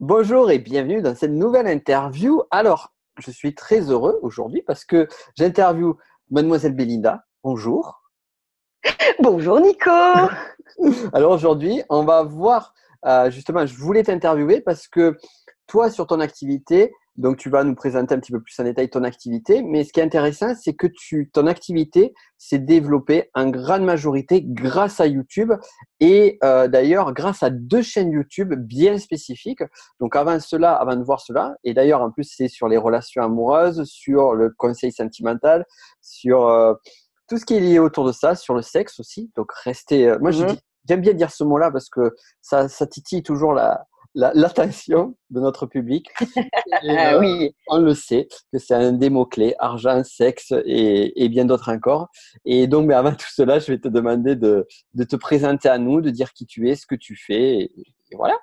Bonjour et bienvenue dans cette nouvelle interview. Alors, je suis très heureux aujourd'hui parce que j'interviewe mademoiselle Belinda. Bonjour. Bonjour Nico. Alors aujourd'hui, on va voir, euh, justement, je voulais t'interviewer parce que toi, sur ton activité, donc, tu vas nous présenter un petit peu plus en détail ton activité. Mais ce qui est intéressant, c'est que tu, ton activité s'est développée en grande majorité grâce à YouTube et euh, d'ailleurs grâce à deux chaînes YouTube bien spécifiques. Donc, avant cela, avant de voir cela, et d'ailleurs, en plus, c'est sur les relations amoureuses, sur le conseil sentimental, sur euh, tout ce qui est lié autour de ça, sur le sexe aussi. Donc, restez. Euh, moi, mhm. j'aime bien dire ce mot-là parce que ça, ça titille toujours la, l'attention de notre public. Ah euh, oui. On le sait que c'est un des mots-clés, argent, sexe et, bien d'autres encore. Et donc, mais avant tout cela, je vais te demander de, te présenter à nous, de dire qui tu es, ce que tu fais. Et, voilà.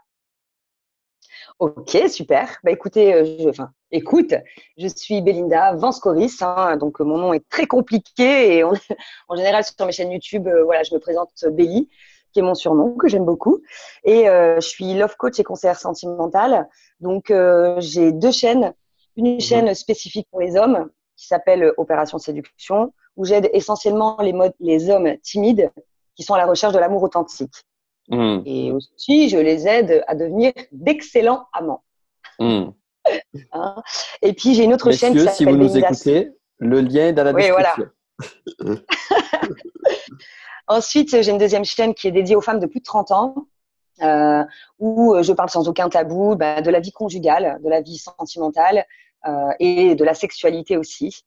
Ok, super. Bah, écoutez, euh, je, enfin, écoute, je suis Belinda Vanscoris. Hein, donc, mon nom est très compliqué et en général, sur mes chaînes YouTube, euh, voilà, je me présente Belly qui est mon surnom, que j'aime beaucoup. Et euh, je suis love coach et conseillère sentimentale. Donc, euh, j'ai deux chaînes. Une mhm. chaîne spécifique pour les hommes qui s'appelle Opération Séduction, où j'aide essentiellement les, les hommes timides qui sont à la recherche de l'amour authentique. Mhm. Et aussi, je les aide à devenir d'excellents amants. Mhm. Hein et puis, j'ai une autre chaîne qui si vous nous écoutez, le lien est dans la description. Oui, voilà. Ensuite, j'ai une deuxième chaîne qui est dédiée aux femmes de plus de 30 ans, euh, où je parle sans aucun tabou bah, de la vie conjugale, de la vie sentimentale euh, et de la sexualité aussi.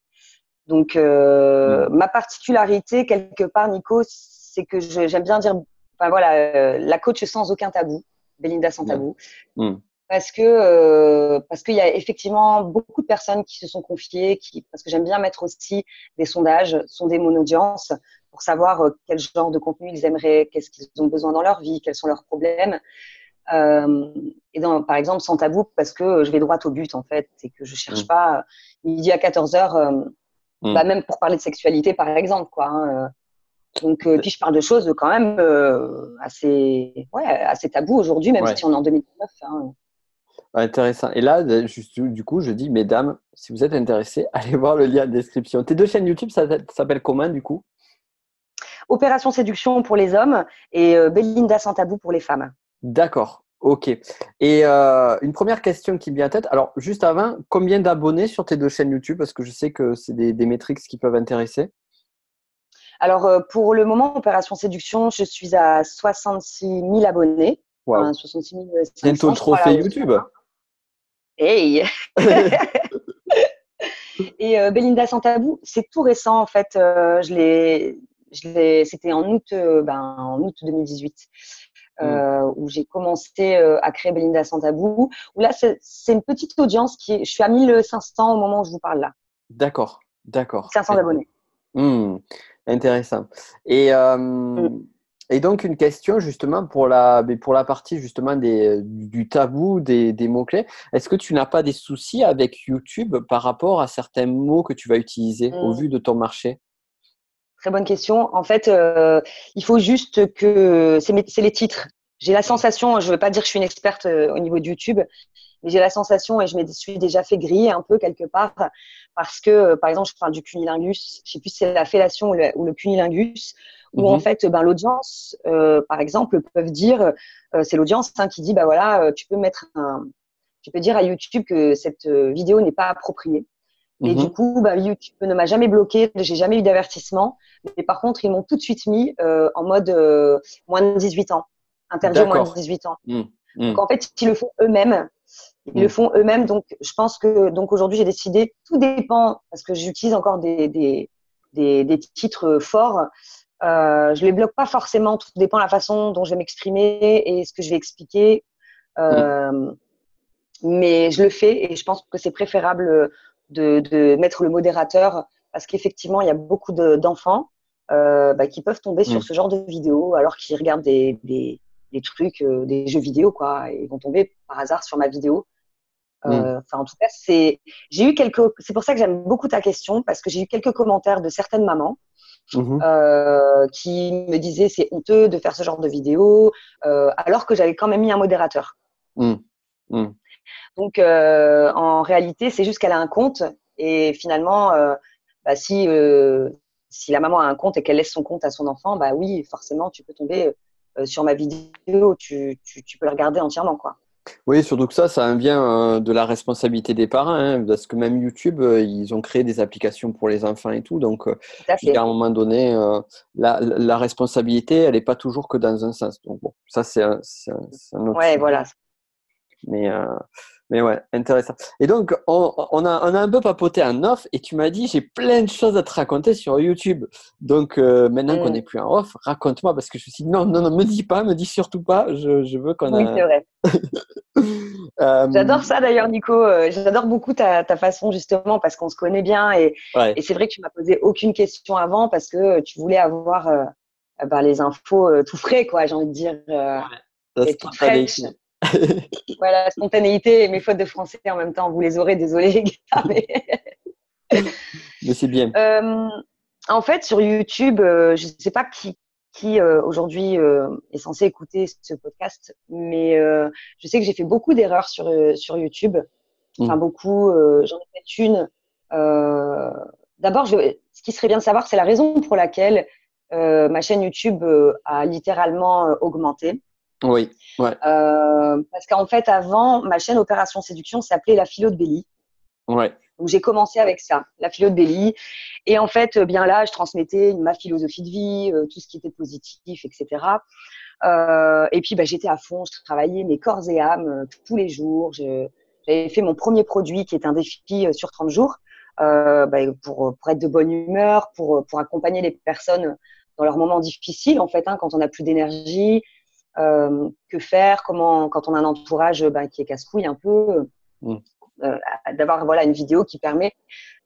Donc, euh, mm. ma particularité, quelque part, Nico, c'est que j'aime bien dire, enfin voilà, la coach sans aucun tabou, Belinda sans tabou. Mm. Parce que parce qu'il y a effectivement beaucoup de personnes qui se sont confiées, qui, parce que j'aime bien mettre aussi des sondages, sonder mon audience, pour savoir euh, quel genre de contenu ils aimeraient, qu'est-ce qu'ils ont besoin dans leur vie, quels sont leurs problèmes. Euh, et dans, par exemple, sans tabou, parce que je vais droit au but, en fait, et que je cherche mm. pas midi à 14 heures, euh, mm. bah, même pour parler de sexualité, par exemple, quoi. Hein, donc, puis je parle de choses quand même assez, ouais, assez tabou aujourd'hui, même si on est en 2019. Hein. Intéressant. Et là, du coup, je dis, mesdames, si vous êtes intéressés, allez voir le lien en description. Tes deux chaînes YouTube, ça s'appelle comment, du coup? Opération Séduction pour les hommes et euh, Belinda sans tabou pour les femmes. D'accord. Ok. Et euh, une première question qui me vient à tête. Alors, juste avant, combien d'abonnés sur tes deux chaînes YouTube? Parce que je sais que c'est des, des métriques qui peuvent intéresser. Alors, euh, pour le moment, Opération Séduction, je suis à 66 000 abonnés. Wow. 66 000 Bientôt le trophée YouTube. Hey Et Belinda sans tabou, c'est tout récent en fait. je l'ai c'était en août, euh, ben, en août 2018. Mm. Euh, où j'ai commencé euh, à créer Belinda sans tabou. Où là, c'est une petite audience qui je suis à 1500 au moment où je vous parle là. D'accord, d'accord. 500 abonnés. Hmm, intéressant. Et, mm. et donc une question justement pour la, pour la partie justement des, du tabou des, des mots-clés. Est-ce que tu n'as pas des soucis avec YouTube par rapport à certains mots que tu vas utiliser au mm. vu de ton marché? Très bonne question. En fait, euh, il faut juste que c'est les titres. J'ai la sensation, je ne veux pas dire que je suis une experte euh, au niveau de YouTube, mais j'ai la sensation et je me suis déjà fait griller un peu quelque part parce que, euh, par exemple, je parle du cunilingus. Je sais plus si c'est la fellation ou le, ou le cunilingus, où en mhm. fait, ben, l'audience, par exemple, peuvent dire, c'est l'audience hein, qui dit, bah voilà, tu peux mettre un, tu peux dire à YouTube que cette vidéo n'est pas appropriée. Et du mhm. coup, bah, YouTube ne m'a jamais bloqué, j'ai jamais eu d'avertissement. Mais par contre, ils m'ont tout de suite mis euh, en mode euh, moins de 18 ans, interdit moins de 18 ans. Mhm. Mhm. Donc en fait, ils le font eux-mêmes. Ils le font eux-mêmes. Donc je pense que donc aujourd'hui, j'ai décidé, tout dépend, parce que j'utilise encore des, des, des, des, titres forts. Euh, je les bloque pas forcément, tout dépend de la façon dont je vais m'exprimer et ce que je vais expliquer. Euh, mais je le fais et je pense que c'est préférable de, mettre le modérateur parce qu'effectivement, il y a beaucoup d'enfants euh, bah, qui peuvent tomber sur mm. ce genre de vidéos alors qu'ils regardent des, des, trucs, euh, des jeux vidéo, quoi. Et ils vont tomber par hasard sur ma vidéo. Euh, mm. Enfin, en tout cas, c'est. J'ai eu quelques. C'est pour ça que j'aime beaucoup ta question parce que j'ai eu quelques commentaires de certaines mamans mm-hmm. qui me disaient c'est honteux de faire ce genre de vidéo alors que j'avais quand même mis un modérateur. Mm. Donc, euh, en réalité, c'est juste qu'elle a un compte. Et finalement, euh, bah, si, euh, si la maman a un compte et qu'elle laisse son compte à son enfant, bah oui, forcément, tu peux tomber sur ma vidéo. Tu, tu, tu, peux le regarder entièrement. quoi. Oui, surtout que ça, ça vient de la responsabilité des parents, hein, parce que même YouTube, ils ont créé des applications pour les enfants et tout. Donc, à, un moment donné, la, la, responsabilité, elle n'est pas toujours que dans un sens. Donc, bon, ça, c'est un, un, autre. Ouais, voilà. Mais, euh, mais ouais, intéressant. Et donc, on, on, a, on a un peu papoté en off et tu m'as dit, j'ai plein de choses à te raconter sur YouTube. Donc, euh, maintenant qu'on n'est mm. plus en off, raconte-moi parce que je me suis dit, non, non, non, me dis pas, me dis surtout pas. Je, je veux qu'on Oui, c'est vrai. euh... J'adore ça d'ailleurs, Nico. J'adore beaucoup ta, ta, façon justement parce qu'on se connaît bien et, et c'est vrai que tu m'as posé aucune question avant parce que tu voulais avoir bah, les infos tout frais, quoi, j'ai envie de dire. Ouais. tout voilà, spontanéité et mes fautes de français en même temps. Vous les aurez, désolé les gars. Mais, mais c'est bien. Euh, en fait, sur YouTube, euh, je ne sais pas qui, qui euh, aujourd'hui est censé écouter ce podcast, mais je sais que j'ai fait beaucoup d'erreurs sur, sur YouTube. Enfin, mm. beaucoup. J'en ai fait une. D'abord, ce qui serait bien de savoir, c'est la raison pour laquelle ma chaîne YouTube a littéralement augmenté. Oui. Ouais. Euh, parce qu'en fait, avant, ma chaîne Opération Séduction s'appelait La Philo de Belly. Ouais. Donc j'ai commencé avec ça, la philo de Belly. Et en fait, euh, bien là, je transmettais ma philosophie de vie, euh, tout ce qui était positif, etc. Euh, et puis bah, j'étais à fond, je travaillais mes corps et âmes euh, tous les jours. J'avais fait mon premier produit qui est un défi sur 30 jours bah, pour, pour être de bonne humeur, pour, pour accompagner les personnes dans leurs moments difficiles, en fait, hein, quand on n'a plus d'énergie, euh, que faire, comment, quand on a un entourage bah, qui est casse-couille un peu, mm. euh, d'avoir voilà une vidéo qui permet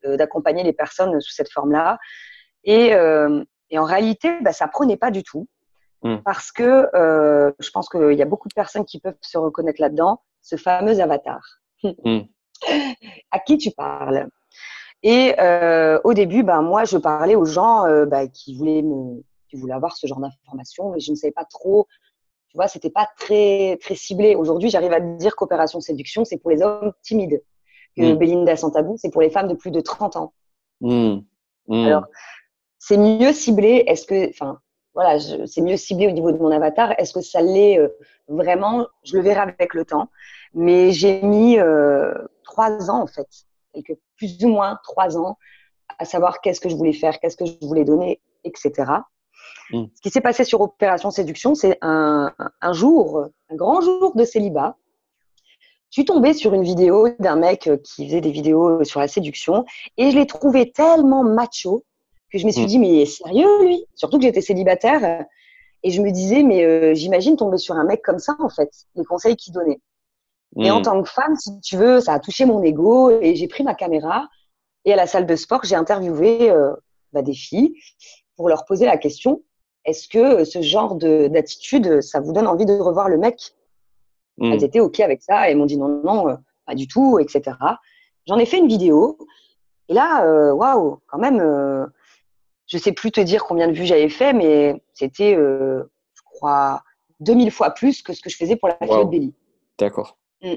euh, d'accompagner les personnes sous cette forme-là. Et, et, en réalité, bah, ça prenait pas du tout. Mm. Parce que je pense qu'il y a beaucoup de personnes qui peuvent se reconnaître là-dedans, ce fameux avatar. Mm. à qui tu parles? Et au début, ben, moi, je parlais aux gens bah, qui, voulaient me, qui voulaient avoir ce genre d'informations, mais je ne savais pas trop tu vois, c'était pas très, très ciblé. Aujourd'hui, j'arrive à dire qu'Opération Séduction, c'est pour les hommes timides. Que mm. Belinda sans tabou, c'est pour les femmes de plus de 30 ans. Mm. Mm. Alors, c'est mieux ciblé. Est-ce que, enfin, voilà, c'est mieux ciblé au niveau de mon avatar. Est-ce que ça l'est euh, vraiment? Je le verrai avec le temps. Mais j'ai mis euh, trois ans, en fait, quelques, plus ou moins trois ans, à savoir qu'est-ce que je voulais faire, qu'est-ce que je voulais donner, etc. Mm. Ce qui s'est passé sur Opération Séduction, c'est un, un, jour, un grand jour de célibat. Je suis tombée sur une vidéo d'un mec qui faisait des vidéos sur la séduction et je l'ai trouvé tellement macho que je me suis mm. dit, mais sérieux lui? Surtout que j'étais célibataire et je me disais, mais euh, j'imagine tomber sur un mec comme ça en fait, les conseils qu'il donnait. Et en mm. tant que femme, si tu veux, ça a touché mon ego et j'ai pris ma caméra et à la salle de sport, j'ai interviewé euh, bah, des filles pour leur poser la question est-ce que ce genre d'attitude, ça vous donne envie de revoir le mec? Hmm. Elles étaient OK avec ça et m'ont dit non, non, euh, pas du tout, etc. J'en ai fait une vidéo. Et là, euh, waouh, quand même, euh, je sais plus te dire combien de vues j'avais fait, mais c'était, je crois, 2000 fois plus que ce que je faisais pour la wow. de Belly. D'accord. Hmm.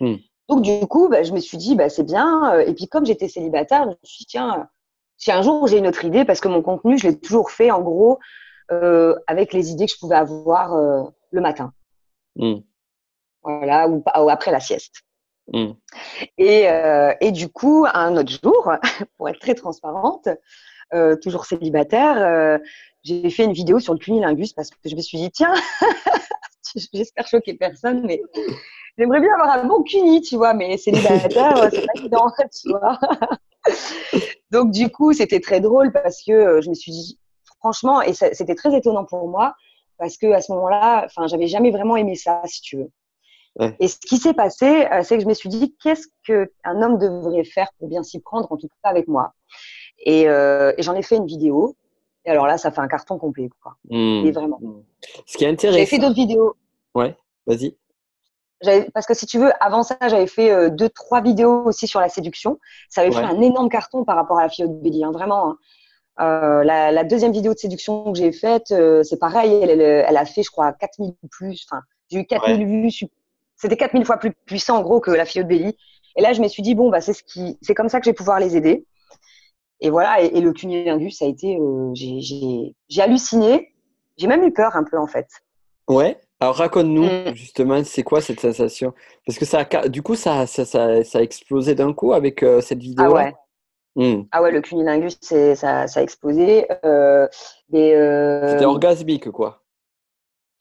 Hmm. Donc, du coup, bah, je me suis dit, bah, c'est bien. Et puis, comme j'étais célibataire, je me suis dit, tiens, si un jour j'ai une autre idée, parce que mon contenu, je l'ai toujours fait en gros euh, avec les idées que je pouvais avoir euh, le matin. Mm. Voilà, ou, après la sieste. Mm. Et, euh, et, du coup, un autre jour, pour être très transparente, euh, toujours célibataire, euh, j'ai fait une vidéo sur le cunilingus parce que je me suis dit, tiens, j'espère choquer personne, mais j'aimerais bien avoir un bon cuni, tu vois, mais célibataire, c'est pas évident, tu vois. Donc, du coup, c'était très drôle parce que je me suis dit, franchement, et c'était très étonnant pour moi parce que à ce moment-là, enfin, j'avais jamais vraiment aimé ça, si tu veux. Et ce qui s'est passé, euh, c'est que je me suis dit, qu'est-ce qu'un homme devrait faire pour bien s'y prendre, en tout cas avec moi? Et, euh, et j'en ai fait une vidéo. Et alors là, ça fait un carton complet, quoi. Mmh. Et vraiment. Mmh. Ce qui est intéressant. J'ai fait d'autres vidéos. Ouais, vas-y. Parce que si tu veux, avant ça, j'avais fait euh, deux, trois vidéos aussi sur la séduction. Ça avait fait un énorme carton par rapport à la fille de Billy, hein, vraiment. Hein. Euh, la, la, deuxième vidéo de séduction que j'ai faite, euh, c'est pareil, elle, elle, a fait, je crois, 4000 ou plus. Enfin, j'ai eu 4000 vues c'était 4000 fois plus puissant en gros que la fille de Belly. Et là, je me suis dit, bon, bah, c'est ce qui, c'est comme ça que je vais pouvoir les aider. Et voilà, et, le cunilingus, ça a été, euh, j'ai halluciné. J'ai même eu peur un peu, en fait. Ouais. Alors raconte-nous mm. justement, c'est quoi cette sensation? Parce que ça, du coup, ça, ça, ça, a explosé d'un coup avec euh, cette vidéo. Ah ouais. Mm. Ah ouais, le cunilingus, ça, ça a explosé. Euh, C'était orgasmique, quoi.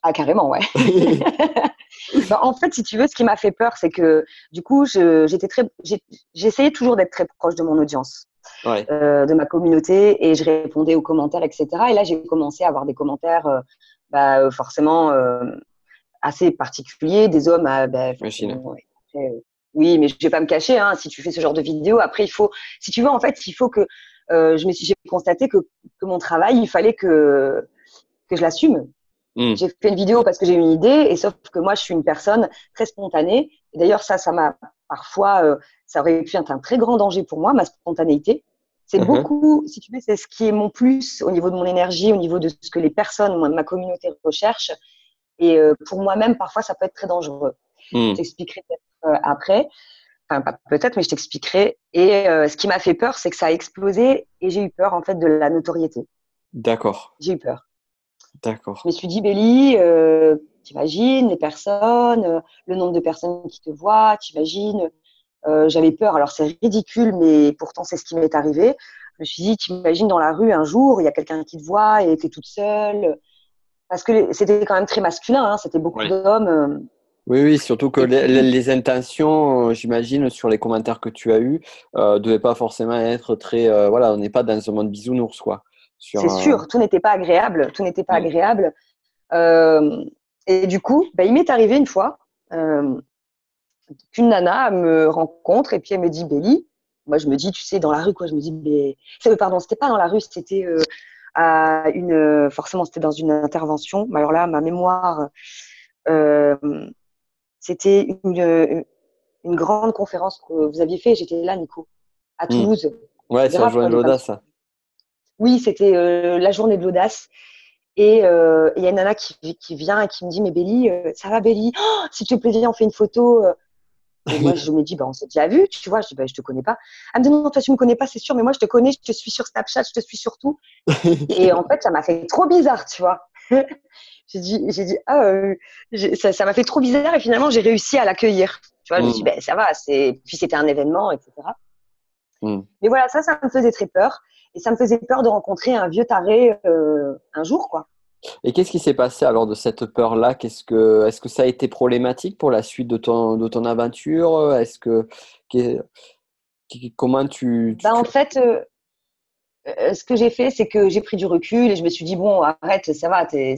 Ah carrément, ouais. Bah, en fait, si tu veux, ce qui m'a fait peur, c'est que du coup, j'étais très, j'essayais toujours d'être très proche de mon audience, euh, de ma communauté, et je répondais aux commentaires, etc. Et là, j'ai commencé à avoir des commentaires, euh, bah, euh, forcément assez particuliers, des hommes, à, bah, oui, mais je vais pas me cacher. Hein, si tu fais ce genre de vidéo, après, il faut, si tu veux, en fait, il faut que je me suis, j'ai constaté que, que mon travail, il fallait que que je l'assume Hmm. J'ai fait une vidéo parce que j'ai eu une idée, et sauf que moi, je suis une personne très spontanée. Et d'ailleurs, ça, ça m'a parfois, euh, ça aurait pu être un très grand danger pour moi, ma spontanéité. C'est uh-huh. beaucoup, si tu veux, c'est ce qui est mon plus au niveau de mon énergie, au niveau de ce que les personnes, moi, ma communauté recherche. Et euh, pour moi-même, parfois, ça peut être très dangereux. Hmm. Je t'expliquerai peut-être euh, après. Enfin, pas peut-être, mais je t'expliquerai. Et ce qui m'a fait peur, c'est que ça a explosé et j'ai eu peur, en fait, de la notoriété. D'accord. J'ai eu peur. D'accord. Je me suis dit, Béli, euh, t'imagines les personnes, euh, le nombre de personnes qui te voient, t'imagines. Euh, J'avais peur. Alors c'est ridicule, mais pourtant c'est ce qui m'est arrivé. Je me suis dit, t'imagines dans la rue un jour, il y a quelqu'un qui te voit et t'es toute seule. Parce que c'était quand même très masculin, hein, c'était beaucoup d'hommes. Euh. Oui, oui, surtout que les, intentions, j'imagine, sur les commentaires que tu as eus, ne devaient pas forcément être très. voilà, on n'est pas dans un monde bisounours, quoi. C'est sûr, tout n'était pas agréable, tout n'était pas mm. agréable. Euh, et du coup, bah, il m'est arrivé une fois euh, qu'une nana me rencontre et puis elle me dit Béli. Moi, je me dis, tu sais, dans la rue, quoi. Je me dis, mais. Pardon, c'était pas dans la rue, c'était euh, à une. Forcément, c'était dans une intervention. Mais alors là, ma mémoire, c'était une, une, grande conférence que vous aviez fait. J'étais là, Nico, à mm. Toulouse. Ouais, c'est un journée de l'audace. Oui, c'était euh, la journée de l'audace. Et euh, il y a une nana qui, qui, vient et qui me dit Mais Béli, euh, ça va Béli? Oh, Si tu te plaît, on fait une photo. Et moi, je me dis bah, On s'est déjà vu, tu vois. Je dis bah, Je te connais pas. Elle me dit Non, toi, tu me connais pas, c'est sûr, mais moi, je te connais, je te suis sur Snapchat, je te suis sur tout. et en fait, ça m'a fait trop bizarre, tu vois. j'ai dit, j'ai dit Ah, ça m'a fait trop bizarre et finalement, j'ai réussi à l'accueillir. Tu vois, je me suis dit bah, Ça va, puis c'était un événement, etc. Mm. Mais voilà, ça, ça me faisait très peur. Et ça me faisait peur de rencontrer un vieux taré euh, un jour, quoi. Et qu'est-ce qui s'est passé alors de cette peur-là? Qu'est-ce que, Est-ce que ça a été problématique pour la suite de ton, de ton aventure? Est-ce que, comment tu, bah, En fait, euh, euh, ce que j'ai fait, c'est que j'ai pris du recul et je me suis dit bon, arrête, ça va, t'es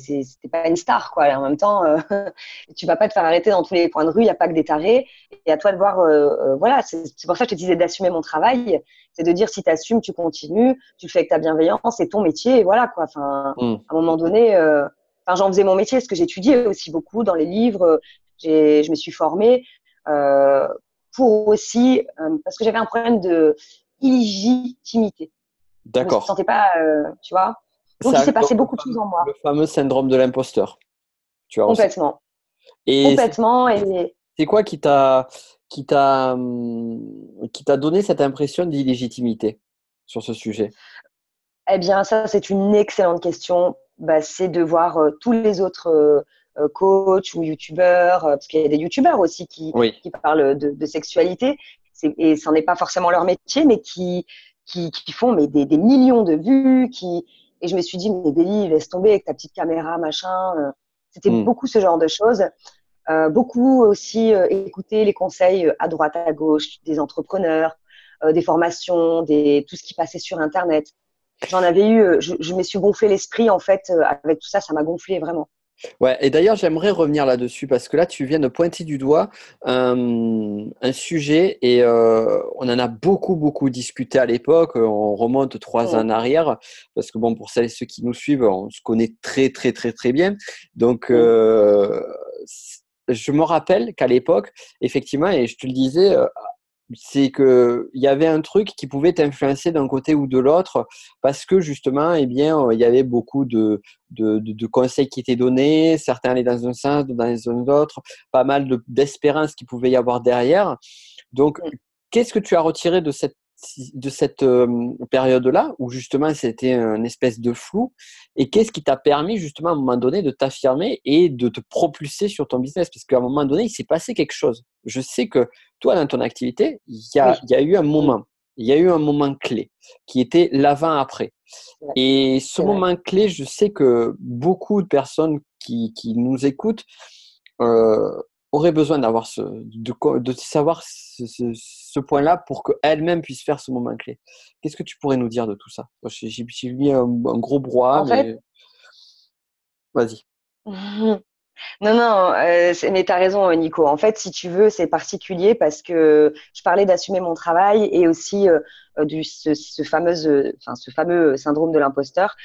pas une star quoi. Et en même temps, euh, tu vas pas te faire arrêter dans tous les coins de rue, il y a pas que des tarés. Et à toi de voir, euh, voilà, c'est pour ça que je te disais d'assumer mon travail, c'est de dire si tu assumes, tu continues, tu le fais avec ta bienveillance, c'est ton métier, et voilà quoi. Enfin, mm. à un moment donné, enfin, j'en faisais mon métier, ce que j'étudiais aussi beaucoup dans les livres, je me suis formée pour aussi parce que j'avais un problème de illégitimité. D'accord. Je ne sentais pas, euh, tu vois. Donc, il s'est passé beaucoup de choses en moi. Le fameux syndrome de l'imposteur. Tu vois, Complètement. Et Complètement. Et... C'est quoi qui t'a qui t'a hum, qui t'a donné cette impression d'illégitimité sur ce sujet? Eh bien, ça, c'est une excellente question. Bah, c'est de voir euh, tous les autres euh, coachs ou youtubeurs, parce qu'il y a des youtubeurs aussi qui, qui parlent de, de sexualité, et ce n'est pas forcément leur métier, mais qui, qui, qui font mais des, des, millions de vues, qui et je me suis dit mais Béli laisse tomber avec ta petite caméra machin. Euh. C'était mm. beaucoup ce genre de choses. Euh, beaucoup aussi euh, écouter les conseils à droite à gauche des entrepreneurs, des formations, des tout ce qui passait sur internet. J'en avais eu, je, je me suis gonflé l'esprit en fait avec tout ça, ça m'a gonflé vraiment. Ouais, et d'ailleurs, j'aimerais revenir là-dessus parce que là, tu viens de pointer du doigt un, sujet et euh, on en a beaucoup, beaucoup discuté à l'époque. On remonte trois ans en arrière parce que, bon, pour celles et ceux qui nous suivent, on se connaît très, très, très, très bien. Donc, euh, je me rappelle qu'à l'époque, effectivement, et je te le disais, c'est que il y avait un truc qui pouvait t'influencer d'un côté ou de l'autre parce que justement, eh bien, il y avait beaucoup de, de, de, conseils qui étaient donnés, certains allaient dans un sens, dans un autre, pas mal d'espérance qu'il pouvait y avoir derrière. Donc, qu'est-ce que tu as retiré de cette de cette période-là où justement c'était un espèce de flou et qu'est-ce qui t'a permis justement à un moment donné de t'affirmer et de te propulser sur ton business? Parce qu'à un moment donné il s'est passé quelque chose. Je sais que toi dans ton activité il y a, il y a eu un moment, il y a eu un moment clé qui était l'avant-après. Et ce moment clé, je sais que beaucoup de personnes qui, qui nous écoutent euh, aurait besoin d'avoir ce, de, de savoir ce, ce, point-là pour qu'elle-même puisse faire ce moment clé. Qu'est-ce que tu pourrais nous dire de tout ça? J'ai mis un, gros brouhaha, mais vas-y. Non, non, euh, mais tu as raison, Nico. En fait, si tu veux, c'est particulier parce que je parlais d'assumer mon travail et aussi euh, du ce, ce, fameux, enfin, ce fameux syndrome de l'imposteur.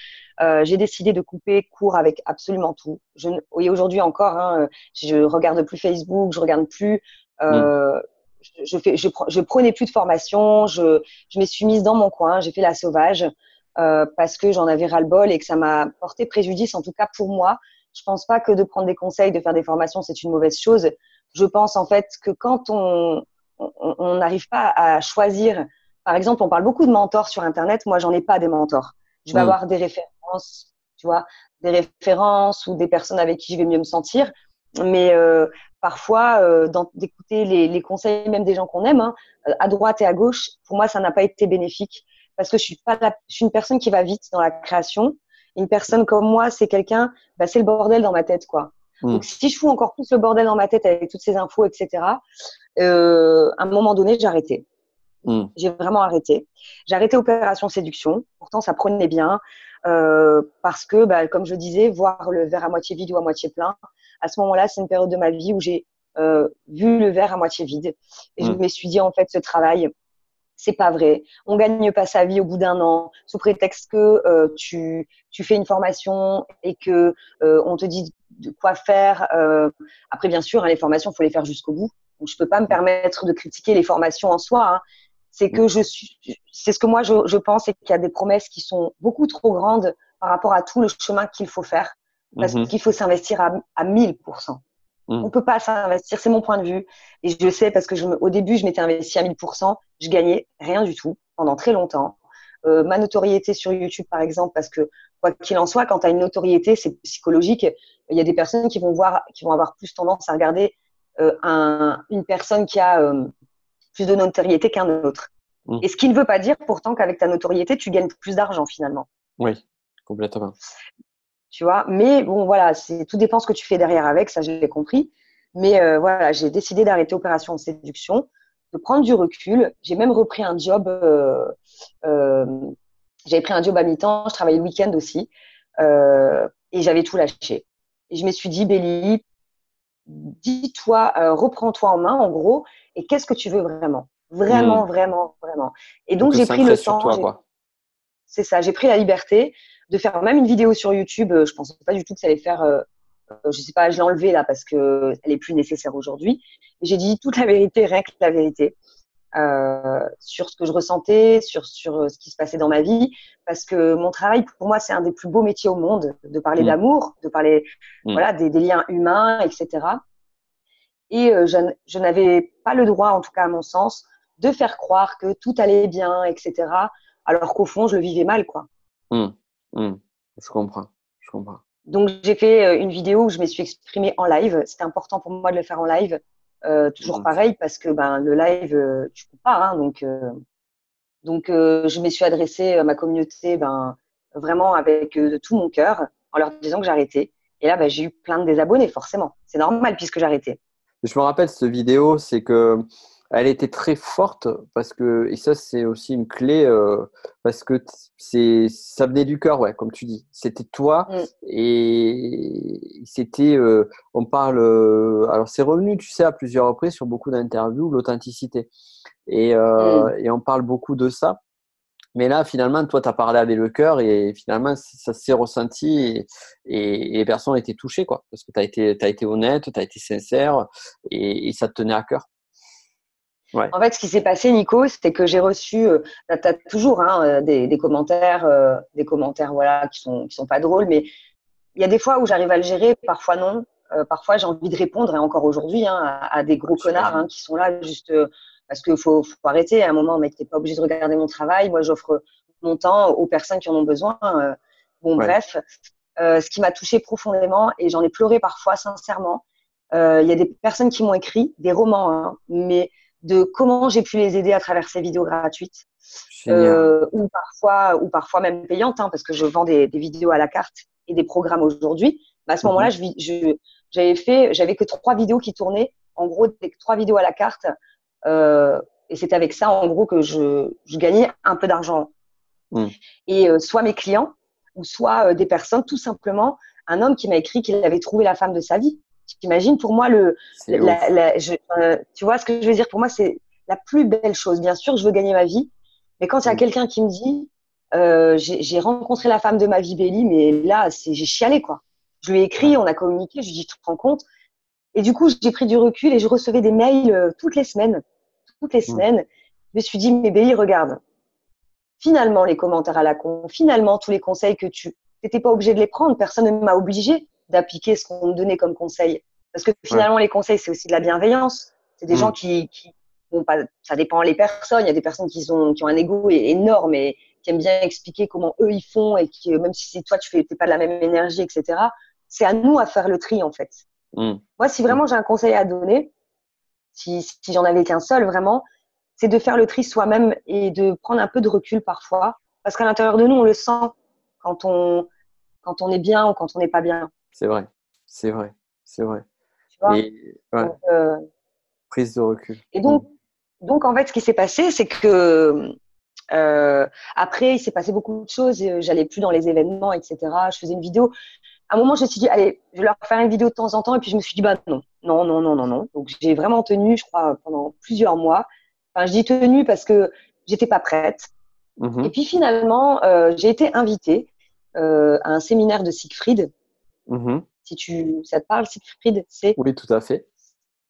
Euh, j'ai décidé de couper court avec absolument tout. Je, et aujourd'hui encore, hein, je regarde plus Facebook, je regarde plus. Euh, mm. Je, fais, je, je, prenais plus de formation. Je, je me suis mise dans mon coin. J'ai fait la sauvage euh, parce que j'en avais ras le bol et que ça m'a porté préjudice. En tout cas pour moi, je pense pas que de prendre des conseils, de faire des formations, c'est une mauvaise chose. Je pense en fait que quand on on n'arrive pas à choisir, par exemple, on parle beaucoup de mentors sur Internet. Moi, j'en ai pas des mentors. Je vais mm. avoir des références, tu vois, des références ou des personnes avec qui je vais mieux me sentir. Mais euh, parfois, euh, d'écouter les, les, conseils même des gens qu'on aime, hein, à droite et à gauche, pour moi, ça n'a pas été bénéfique parce que je suis pas, je suis une personne qui va vite dans la création. Une personne comme moi, c'est quelqu'un, bah, c'est le bordel dans ma tête, quoi. Mm. Donc, si je fous encore plus le bordel dans ma tête avec toutes ces infos, etc., euh, à un moment donné, j'ai arrêté. Mm. J'ai vraiment arrêté. J'ai arrêté Opération Séduction. Pourtant, ça prenait bien euh, parce que, bah, comme je disais, voir le verre à moitié vide ou à moitié plein, à ce moment-là, c'est une période de ma vie où j'ai euh, vu le verre à moitié vide. Et je mm. me suis dit, en fait, ce travail, c'est pas vrai. On gagne pas sa vie au bout d'un an sous prétexte que euh, tu, tu fais une formation et que euh, on te dit de quoi faire. Euh, après, bien sûr, hein, les formations, faut les faire jusqu'au bout. Donc, je peux pas me permettre de critiquer les formations en soi. Hein c'est que je suis, c'est ce que moi je, je pense, c'est qu'il y a des promesses qui sont beaucoup trop grandes par rapport à tout le chemin qu'il faut faire, parce mhm. qu'il faut s'investir à, à 1000%. Mhm. On peut pas s'investir, c'est mon point de vue, et je le sais parce que je, au début je m'étais investi à 1000%, je gagnais rien du tout pendant très longtemps. Euh, ma notoriété sur YouTube par exemple, parce que quoi qu'il en soit, quand tu as une notoriété, c'est psychologique. Il y a des personnes qui vont voir, qui vont avoir plus tendance à regarder euh, un, une personne qui a euh, plus de notoriété qu'un autre. Mmh. Et ce qui ne veut pas dire pourtant qu'avec ta notoriété, tu gagnes plus d'argent finalement. Oui, complètement. Tu vois, mais bon, voilà, tout dépend ce que tu fais derrière avec, ça j'ai compris. Mais euh, voilà, j'ai décidé d'arrêter Opération Séduction, de prendre du recul. J'ai même repris un job. Euh, euh, j'avais pris un job à mi-temps, je travaillais le week-end aussi, et j'avais tout lâché. Et je me suis dit, Béli, dis-toi, reprends-toi en main, en gros, et qu'est-ce que tu veux vraiment? Vraiment, hmm. vraiment, vraiment. Et donc, j'ai pris le temps. C'est ça, j'ai pris la liberté de faire même une vidéo sur YouTube. Je pensais pas du tout que ça allait faire. Euh, euh, je sais pas, je l'ai enlevée là parce que elle est plus nécessaire aujourd'hui. J'ai dit toute la vérité, rien que la vérité. Euh, sur ce que je ressentais, sur, sur ce qui se passait dans ma vie, parce que mon travail, pour moi, c'est un des plus beaux métiers au monde, de parler hmm. d'amour, de parler hmm. voilà, des, des, liens humains, etc. Et euh, je, je n'avais pas le droit, en tout cas à mon sens, de faire croire que tout allait bien, etc. Alors qu'au fond, je le vivais mal, quoi. Hum, hum. Je comprends, je comprends. Donc j'ai fait euh, une vidéo où je me suis exprimée en live. C'était important pour moi de le faire en live. Euh, toujours hum. pareil parce que ben le live, euh, tu peux pas. Hein, donc euh, donc euh, je me suis adressée à ma communauté ben vraiment avec de tout mon cœur en leur disant que j'arrêtais. Et là, ben, j'ai eu plein de désabonnés, forcément. C'est normal puisque j'arrêtais. Je me rappelle cette vidéo, c'est que elle était très forte parce que et ça c'est aussi une clé euh, parce que c'est ça venait du cœur ouais comme tu dis c'était toi mm. et c'était euh, on parle euh, alors c'est revenu tu sais à plusieurs reprises sur beaucoup d'interviews l'authenticité et, mm. et on parle beaucoup de ça mais là, finalement, toi, tu as parlé avec le cœur et finalement, ça s'est ressenti et, et, les personnes ont été touchées, quoi. Parce que tu as été, as été honnête, tu as été sincère et, et, ça te tenait à cœur. En fait, ce qui s'est passé, Nico, c'était que j'ai reçu, euh, tu as toujours hein, euh, des, des, commentaires, euh, des commentaires voilà, qui sont, qui sont pas drôles, mais il y a des fois où j'arrive à le gérer, parfois non. Euh, parfois, j'ai envie de répondre, et encore aujourd'hui, hein, à, à, des gros connards hein, qui sont là juste parce qu'il faut, faut, arrêter. À un moment, mec, t'es pas obligé de regarder mon travail. Moi, j'offre mon temps aux personnes qui en ont besoin. bon, ouais. bref, ce qui m'a touché profondément, et j'en ai pleuré parfois, sincèrement. Il y a des personnes qui m'ont écrit des romans, mais de comment j'ai pu les aider à travers ces vidéos gratuites. Euh, ou parfois ou parfois même payantes hein, parce que je vends des, des, vidéos à la carte et des programmes aujourd'hui. À ce moment-là je, je j'avais fait j'avais que trois vidéos qui tournaient. En gros des trois vidéos à la carte. Euh, et c'est avec ça en gros que je, je gagnais un peu d'argent. Mmh. et euh, soit mes clients ou soit des personnes tout simplement. Un homme qui m'a écrit qu'il avait trouvé la femme de sa vie T'imagines pour moi le, la, la, je, euh, tu vois ce que je veux dire? Pour moi c'est la plus belle chose. Bien sûr, je veux gagner ma vie, mais quand il y a mmh. quelqu'un qui me dit euh, j'ai rencontré la femme de ma vie, Béli, mais là c'est j'ai chialé quoi. Je lui ai écrit, on a communiqué, je lui ai dit tu te rends compte? Et du coup j'ai pris du recul et je recevais des mails euh, toutes les semaines, toutes les mmh. semaines. Je me suis dit mais Béli regarde, finalement les commentaires à la con, finalement tous les conseils que tu n'étais pas obligé de les prendre, personne ne m'a obligé d'appliquer ce qu'on me donnait comme conseil. Parce que finalement, ouais. les conseils, c'est aussi de la bienveillance. C'est des mmh. gens qui, qui bon, pas, ça dépend les personnes. Il y a des personnes qui, sont, qui ont un ego énorme et qui aiment bien expliquer comment eux ils font et qui, même si c'est toi, tu fais pas de la même énergie, etc. C'est à nous à faire le tri, en fait. Mmh. Moi, si vraiment j'ai un conseil à donner, si, si j'en avais qu'un seul, vraiment, c'est de faire le tri soi-même et de prendre un peu de recul parfois. Parce qu'à l'intérieur de nous, on le sent quand on, quand on est bien ou quand on n'est pas bien. C'est vrai, c'est vrai, c'est vrai. Tu vois? Et, ouais. donc, euh... Prise de recul. Et donc, mmh. donc en fait, ce qui s'est passé, c'est que euh, après, il s'est passé beaucoup de choses. J'allais plus dans les événements, etc. Je faisais une vidéo. À un moment, je me suis dit, allez, je vais leur faire une vidéo de temps en temps. Et puis, je me suis dit, bah non, non, non, non, non, non. Donc, j'ai vraiment tenu, je crois, pendant plusieurs mois. Enfin, je dis tenu parce que j'étais pas prête. Mmh. Et puis, finalement, euh, j'ai été invitée euh, à un séminaire de Siegfried. Mmh. Si tu, ça te parle, Siegfried, c'est Oui, tout à fait.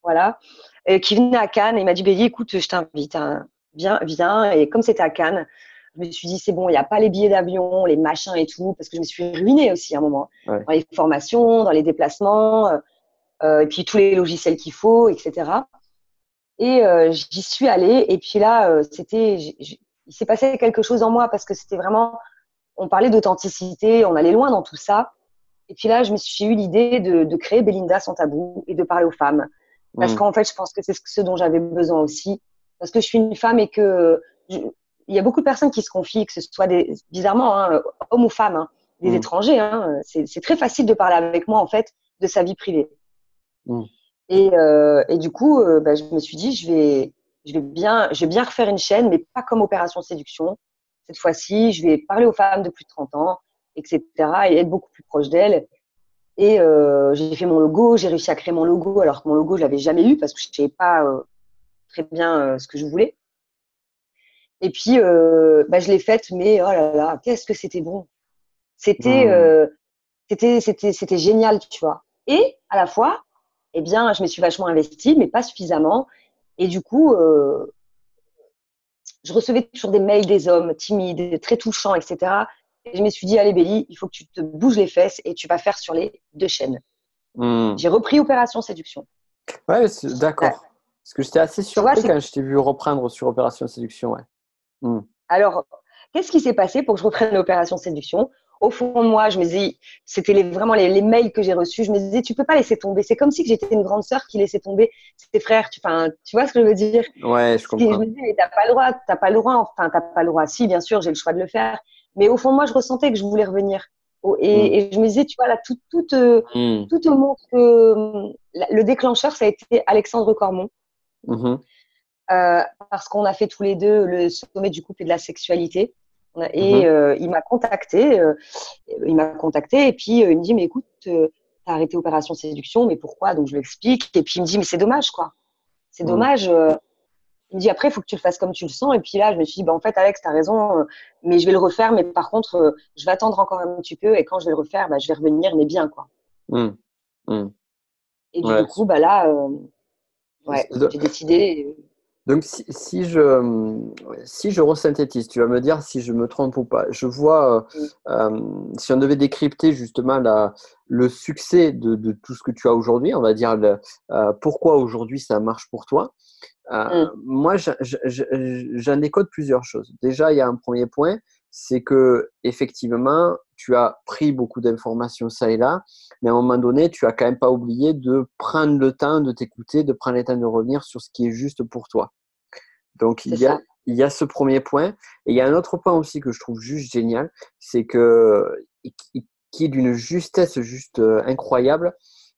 Voilà. Et qui venait à Cannes et il m'a dit, Béli, écoute, je t'invite, hein. viens, viens. Et comme c'était à Cannes, je me suis dit, c'est bon, il n'y a pas les billets d'avion, les machins et tout, parce que je me suis ruinée aussi à un moment. Ouais. Dans les formations, dans les déplacements, euh, et puis tous les logiciels qu'il faut, etc. Et euh, j'y suis allée. Et puis là, euh, c'était, il s'est passé quelque chose en moi parce que c'était vraiment, on parlait d'authenticité, on allait loin dans tout ça. Et puis là, je me suis eu l'idée de, de, créer Belinda sans tabou et de parler aux femmes. Parce mmh. qu'en fait, je pense que c'est ce dont j'avais besoin aussi. Parce que je suis une femme et que je, il y a beaucoup de personnes qui se confient, que ce soit des, bizarrement, hein, hommes ou femmes, hein, des mmh. étrangers. Hein, c'est très facile de parler avec moi, en fait, de sa vie privée. Mmh. Et, euh, et, du coup, euh, bah, je me suis dit, je vais, je vais bien, je vais bien refaire une chaîne, mais pas comme Opération Séduction. Cette fois-ci, je vais parler aux femmes de plus de 30 ans, etc. et être beaucoup plus proche d'elles. Et euh, j'ai fait mon logo, j'ai réussi à créer mon logo, alors que mon logo, je l'avais jamais eu parce que je ne savais pas euh, très bien euh, ce que je voulais. Et puis, bah, je l'ai faite, mais oh là là, qu'est-ce que c'était bon. C'était, mmh. c'était, c'était, c'était génial, tu vois. Et à la fois, eh bien, je me suis vachement investie, mais pas suffisamment. Et du coup, je recevais toujours des mails des hommes timides, très touchants, etc. Et je me suis dit, allez Béli, il faut que tu te bouges les fesses et tu vas faire sur les deux chaînes. Mmh. J'ai repris Opération Séduction. Ouais, d'accord. Ouais. Parce que j'étais assez surpris vois, quand je t'ai vu reprendre sur Opération Séduction. Ouais. Mmh. Alors, qu'est-ce qui s'est passé pour que je reprenne l'Opération Séduction? Au fond de moi, je me disais, c'était les, vraiment les, les, mails que j'ai reçus, je me disais, tu peux pas laisser tomber. C'est comme si j'étais une grande sœur qui laissait tomber ses frères. Tu, tu vois ce que je veux dire? Ouais, je comprends. Et je me disais, mais t'as pas le droit, t'as pas le droit, enfin, t'as pas le droit. Si, bien sûr, j'ai le choix de le faire. Mais au fond, moi, je ressentais que je voulais revenir. Et, mmh. et je me disais, tu vois, là, tout, tout, mmh. tout te montre que le déclencheur, ça a été Alexandre Cormon. Mmh. Euh, parce qu'on a fait tous les deux le sommet du couple et de la sexualité. Et euh, il m'a contacté, euh, il m'a contacté et puis il me dit, mais écoute, t'as arrêté Opération Séduction, mais pourquoi? Donc je lui explique. Et puis il me dit, mais c'est dommage, quoi. C'est dommage. Il me dit après, il faut que tu le fasses comme tu le sens. Et puis là, je me suis dit, bah, en fait, Alex, tu as raison, euh, mais je vais le refaire. Mais par contre, euh, je vais attendre encore un petit peu. Et quand je vais le refaire, bah, je vais revenir, mais bien. Quoi. Mmh. Mmh. Et du coup, bah, là, euh, ouais, j'ai décidé. Donc, si, je, si je resynthétise, tu vas me dire si je me trompe ou pas. Je vois, euh, euh, si on devait décrypter justement la, le succès de, tout ce que tu as aujourd'hui, on va dire euh, pourquoi aujourd'hui ça marche pour toi. Mm. Moi, j'en décode plusieurs choses. Déjà, il y a un premier point, c'est que effectivement, tu as pris beaucoup d'informations ça et là, mais à un moment donné, tu as quand même pas oublié de prendre le temps de t'écouter, de prendre le temps de revenir sur ce qui est juste pour toi. Donc il y, a, il y a ce premier point. Et il y a un autre point aussi que je trouve juste génial, c'est que qui est d'une justesse juste euh, incroyable,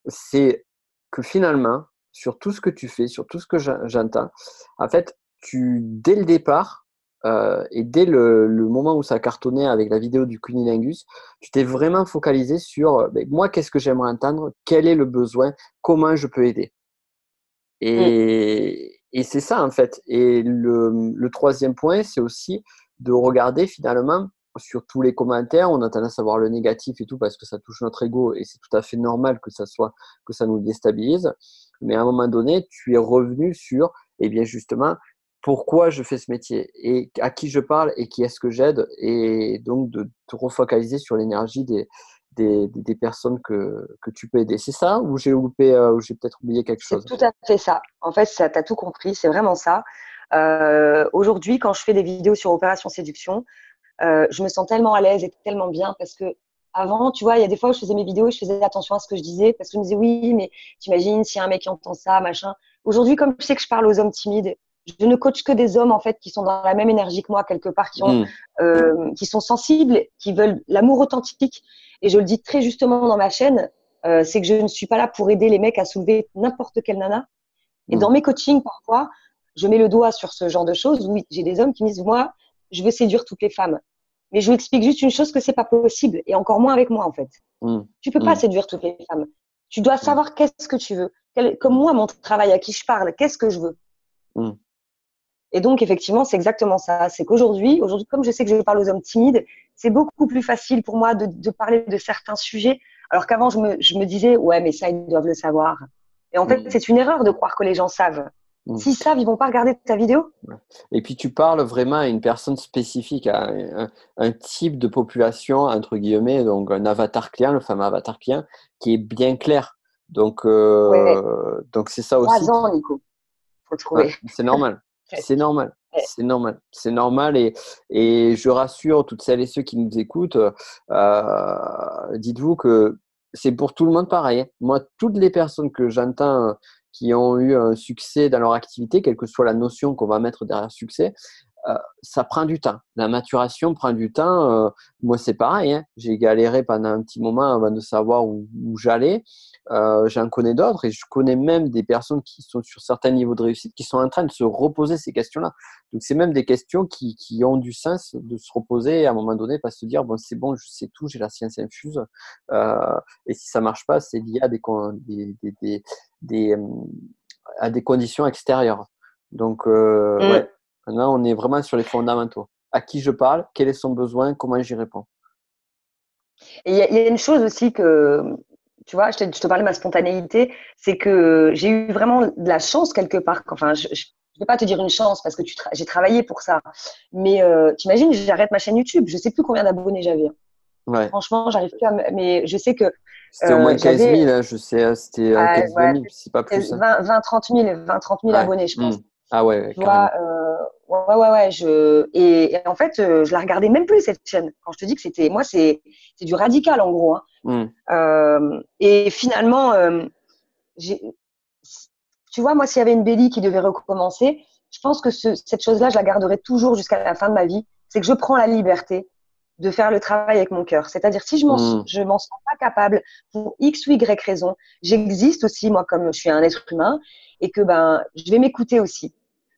c'est que finalement, sur tout ce que tu fais, sur tout ce que j'entends, en fait, tu dès le départ, euh, et dès le, moment où ça a cartonné avec la vidéo du cunilingus, tu t'es vraiment focalisé sur euh, ben, moi, qu'est-ce que j'aimerais entendre, quel est le besoin, comment je peux aider? Et, c'est ça en fait. Et le, troisième point, c'est aussi de regarder finalement sur tous les commentaires, on a tendance à voir le négatif et tout parce que ça touche notre ego et c'est tout à fait normal que ça soit que ça nous déstabilise. Mais à un moment donné, tu es revenu sur, eh bien justement, pourquoi je fais ce métier et à qui je parle et qui est-ce que j'aide et donc de te refocaliser sur l'énergie des, des, personnes que, que, tu peux aider. C'est ça ou j'ai loupé euh, ou j'ai peut-être oublié quelque chose? C'est tout à fait ça. En fait, tu as tout compris, c'est vraiment ça. Euh, aujourd'hui, quand je fais des vidéos sur Opération Séduction, euh, je me sens tellement à l'aise et tellement bien parce que avant, tu vois, il y a des fois où je faisais mes vidéos, je faisais attention à ce que je disais parce que je me disais oui, mais t'imagines si un mec qui entend ça, machin. Aujourd'hui, comme je sais que je parle aux hommes timides je ne coach que des hommes en fait qui sont dans la même énergie que moi quelque part, qui, ont, hmm. euh, qui sont sensibles, qui veulent l'amour authentique. Et je le dis très justement dans ma chaîne, euh, c'est que je ne suis pas là pour aider les mecs à soulever n'importe quelle nana. Et hmm. dans mes coachings parfois, je mets le doigt sur ce genre de choses. Oui, j'ai des hommes qui me disent moi, je veux séduire toutes les femmes. Mais je vous explique juste une chose que c'est pas possible et encore moins avec moi en fait. Hmm. Tu peux pas séduire toutes les femmes. Tu dois savoir qu'est-ce que tu veux. comme moi, mon travail, à qui je parle, qu'est-ce que je veux. Et donc, effectivement, c'est exactement ça. C'est qu'aujourd'hui, aujourd'hui, comme je sais que je parle aux hommes timides, c'est beaucoup plus facile pour moi de, parler de certains sujets. Alors qu'avant, je me, disais, ouais, mais ça, ils doivent le savoir. Et en fait, mm. c'est une erreur de croire que les gens savent. S'ils savent, ils vont pas regarder ta vidéo. Et puis, tu parles vraiment à une personne spécifique, à un, type de population, entre guillemets, donc un avatar client, le fameux avatar client, qui est bien clair. Donc, euh, donc c'est ça aussi. Trois ans, Nico. Faut trouver. c'est normal. C'est normal. C'est normal. C'est normal. Et, et je rassure toutes celles et ceux qui nous écoutent, euh, dites-vous que c'est pour tout le monde pareil. Hein. Moi, toutes les personnes que j'entends qui ont eu un succès dans leur activité, quelle que soit la notion qu'on va mettre derrière succès, euh, ça prend du temps. La maturation prend du temps. Euh, moi, c'est pareil. Hein. J'ai galéré pendant un petit moment avant de savoir où, j'allais. Euh, j'en connais d'autres et je connais même des personnes qui sont sur certains niveaux de réussite qui sont en train de se reposer ces questions-là. Donc, c'est même des questions qui, qui, ont du sens de se reposer à un moment donné, pas se dire bon, c'est bon, je sais tout, j'ai la science infuse. et si ça marche pas, c'est lié à des, des, des, des, à des conditions extérieures. Donc, mmh. ouais Maintenant, on est vraiment sur les fondamentaux. À qui je parle, quel est son besoin, comment j'y réponds. Il y, a une chose aussi que, tu vois, je te, je te parlais de ma spontanéité, c'est que j'ai eu vraiment de la chance quelque part. Enfin, je ne vais pas te dire une chance parce que j'ai travaillé pour ça. Mais euh, t'imagines, j'arrête ma chaîne YouTube. Je ne sais plus combien d'abonnés j'avais. Ouais. Franchement, j'arrive plus à. Mais je sais que. C'était au moins 15 euh, 000, hein, je sais. Hein, c'était 15 euh, 000, c'est pas plus. 20, 30 000, 20, 30 000 abonnés, je pense. Mmh. Ah ouais. Tu vois, Ouais, ouais, ouais. Je... Et, en fait, euh, je la regardais même plus, cette chaîne. Quand je te dis que c'était. Moi, c'est du radical, en gros. Hein. Hmm. Euh, et finalement, euh, tu vois, moi, s'il y avait une Bélie qui devait recommencer, je pense que cette chose-là, je la garderai toujours jusqu'à la fin de ma vie. C'est que je prends la liberté de faire le travail avec mon cœur. C'est-à-dire, si je m'en hmm. je m'en sens pas capable pour X ou Y raison, j'existe aussi, moi, comme je suis un être humain, et que ben, je vais m'écouter aussi.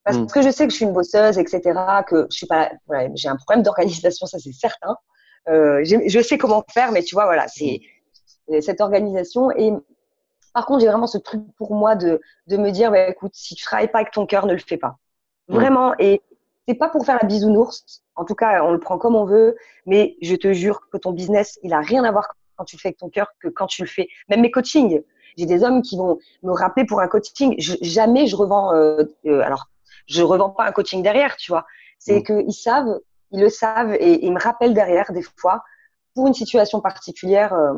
Parce mm. que je sais que je suis une bosseuse, etc., que je suis pas, voilà, j'ai un problème d'organisation, ça c'est certain. Euh, je sais comment faire, mais tu vois, voilà, c'est mm. cette organisation. Et par contre, j'ai vraiment ce truc pour moi de, de me dire, bah, écoute, si tu travailles pas avec ton cœur, ne le fais pas. Mm. Vraiment. Et c'est pas pour faire la bisounours. En tout cas, on le prend comme on veut. Mais je te jure que ton business, il a rien à voir quand tu le fais avec ton cœur que quand tu le fais. Même mes coachings. J'ai des hommes qui vont me rappeler pour un coaching. jamais je revends. Euh, euh, alors, je revends pas un coaching derrière, tu vois. C'est que qu'ils savent, ils le savent et, ils me rappellent derrière des fois pour une situation particulière euh,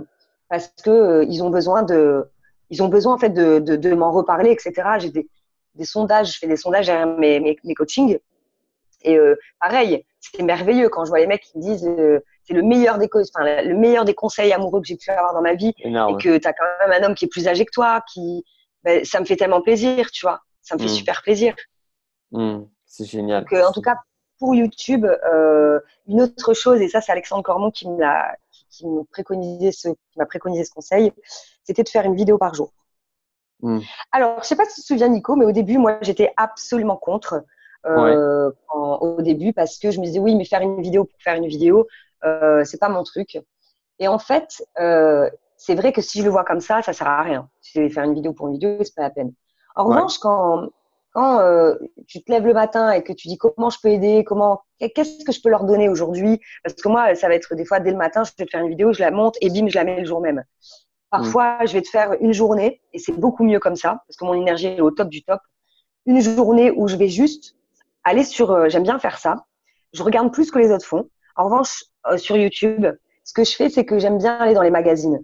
parce que euh, ils ont besoin de, ils ont besoin en fait de, de, de m'en reparler, etc. J'ai des, des sondages, je fais des sondages derrière mes, mes, mes coachings et euh, pareil, c'est merveilleux quand je vois les mecs qui me disent c'est le meilleur des enfin, le meilleur des conseils amoureux que j'ai pu avoir dans ma vie et que tu as quand même un homme qui est plus âgé que toi qui ben, ça me fait tellement plaisir, tu vois. Ça me fait mm. super plaisir. Mm. C'est génial. Donc, en tout cas, pour YouTube, euh, une autre chose, et ça, c'est Alexandre Cormon qui m'a qui, préconisé ce, qui préconisé ce conseil, c'était de faire une vidéo par jour. Mm. Alors, je sais pas si tu te souviens, Nico, mais au début, moi, j'étais absolument contre. Euh, au début, parce que je me disais oui, mais faire une vidéo pour faire une vidéo, euh, c'est pas mon truc. Et en fait, euh, c'est vrai que si je le vois comme ça, ça sert à rien. Si je vais faire une vidéo pour une vidéo, c'est pas la peine. En revanche, quand, quand euh, tu te lèves le matin et que tu dis comment je peux aider, comment, qu'est-ce que je peux leur donner aujourd'hui, parce que moi, ça va être des fois dès le matin, je vais te faire une vidéo, je la monte et bim, je la mets le jour même. Parfois, je vais te faire une journée et c'est beaucoup mieux comme ça, parce que mon énergie est au top du top. Une journée où je vais juste aller sur, euh, j'aime bien faire ça. Je regarde plus que les autres font. En revanche, euh, sur YouTube, ce que je fais, c'est que j'aime bien aller dans les magazines.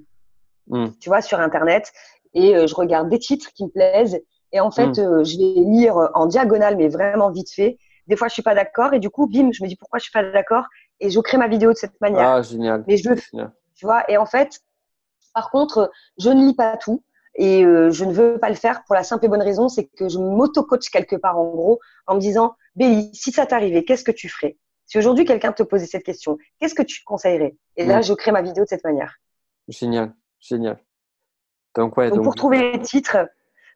Hmm. Tu vois, sur Internet. Et je regarde des titres qui me plaisent. Et en fait, hmm. je vais lire en diagonale, mais vraiment vite fait. Des fois, je suis pas d'accord. Et du coup, bim, je me dis pourquoi je suis pas d'accord. Et je crée ma vidéo de cette manière. Ah, génial. Mais je le fais. Tu vois, et en fait, par contre, je ne lis pas tout. Et euh, je ne veux pas le faire pour la simple et bonne raison, c'est que je m'auto-coach quelque part en gros en me disant, Béli, si ça t'arrivait, qu'est-ce que tu ferais? Si aujourd'hui quelqu'un te posait cette question, qu'est-ce que tu conseillerais? Et là, mm. je crée ma vidéo de cette manière. Génial, génial. Donc, ouais, donc, pour trouver les titres,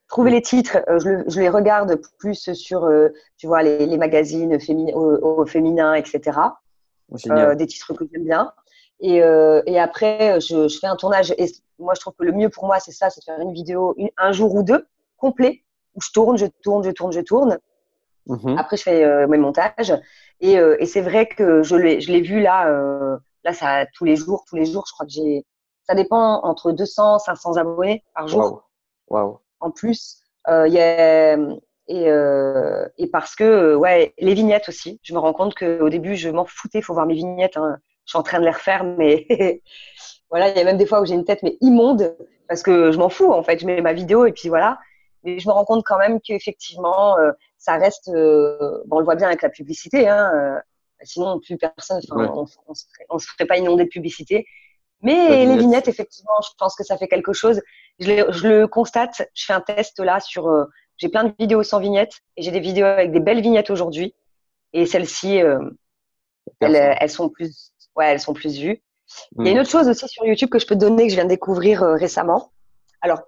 trouver les titres, euh, je, je, les regarde plus sur, euh, tu vois, les, les magazines au, féminin, etc. Euh, des titres que j'aime bien. Et, euh, et après, je, je, fais un tournage. Et moi, je trouve que le mieux pour moi, c'est ça, c'est de faire une vidéo un jour ou deux complet où je tourne, je tourne, je tourne, je tourne. Mhm. Après, je fais euh, mes montages. Et, et c'est vrai que je l'ai, vu là, là, ça tous les jours, tous les jours. Je crois que j'ai, ça dépend entre 200, 500 abonnés par jour. Wow. En plus, il y a et, et parce que ouais, les vignettes aussi. Je me rends compte qu'au début, je m'en foutais. Il faut voir mes vignettes. Hein je suis en train de les refaire, mais voilà, il y a même des fois où j'ai une tête mais immonde parce que je m'en fous en fait. Je mets ma vidéo et puis voilà. Mais je me rends compte quand même qu'effectivement, euh, ça reste. Euh, bon, on le voit bien avec la publicité. Hein, euh, sinon, plus personne. On, on se ferait pas inonder de publicité. Mais les vignettes, effectivement, je pense que ça fait quelque chose. Je, je le constate. Je fais un test là sur. j'ai plein de vidéos sans vignettes et j'ai des vidéos avec des belles vignettes aujourd'hui. Et celles-ci, elles, elles, sont plus ouais, elles sont plus vues. Il y a une mm. autre chose aussi sur YouTube que je peux te donner que je viens de découvrir euh, récemment. Alors,